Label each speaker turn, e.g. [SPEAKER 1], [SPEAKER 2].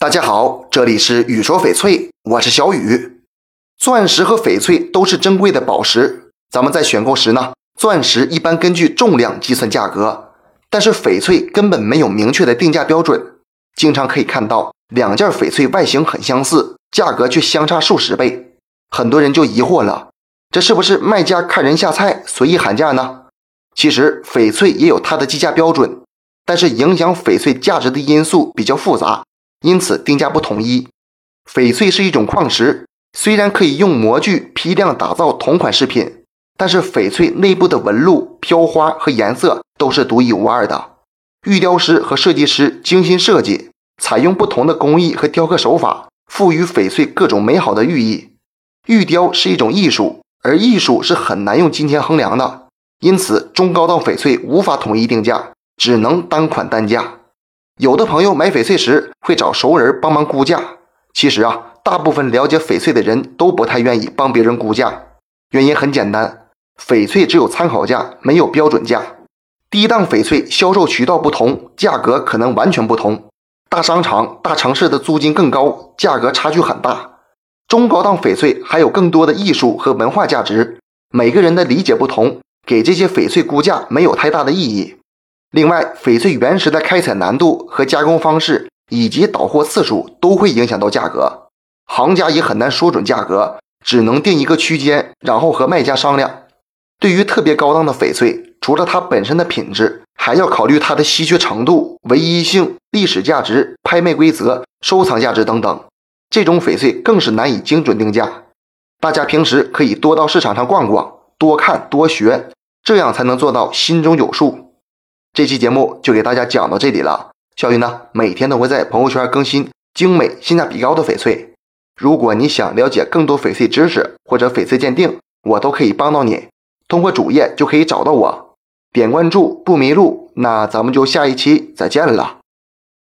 [SPEAKER 1] 大家好，这里是雨说翡翠，我是小雨。钻石和翡翠都是珍贵的宝石，咱们在选购时呢，钻石一般根据重量计算价格，但是翡翠根本没有明确的定价标准，经常可以看到两件翡翠外形很相似，价格却相差数十倍，很多人就疑惑了，这是不是卖家看人下菜随意喊价呢？其实翡翠也有它的计价标准，但是影响翡翠价值的因素比较复杂。因此定价不统一。翡翠是一种矿石，虽然可以用模具批量打造同款饰品，但是翡翠内部的纹路、飘花和颜色都是独一无二的。玉雕师和设计师精心设计，采用不同的工艺和雕刻手法，赋予翡翠各种美好的寓意。玉雕是一种艺术，而艺术是很难用金钱衡量的，因此中高档翡翠无法统一定价，只能单款单价。有的朋友买翡翠时会找熟人帮忙估价，其实啊，大部分了解翡翠的人都不太愿意帮别人估价。原因很简单，翡翠只有参考价，没有标准价。低档翡翠销售渠道不同，价格可能完全不同。大商场、大城市的租金更高，价格差距很大。中高档翡翠还有更多的艺术和文化价值，每个人的理解不同，给这些翡翠估价没有太大的意义。另外，翡翠原石的开采难度和加工方式，以及倒货次数都会影响到价格，行家也很难说准价格，只能定一个区间，然后和卖家商量。对于特别高档的翡翠，除了它本身的品质，还要考虑它的稀缺程度、唯一性、历史价值、拍卖规则、收藏价值等等。这种翡翠更是难以精准定价。大家平时可以多到市场上逛逛，多看多学，这样才能做到心中有数。这期节目就给大家讲到这里了。小雨呢，每天都会在朋友圈更新精美、性价比高的翡翠。如果你想了解更多翡翠知识或者翡翠鉴定，我都可以帮到你。通过主页就可以找到我，点关注不迷路。那咱们就下一期再见了。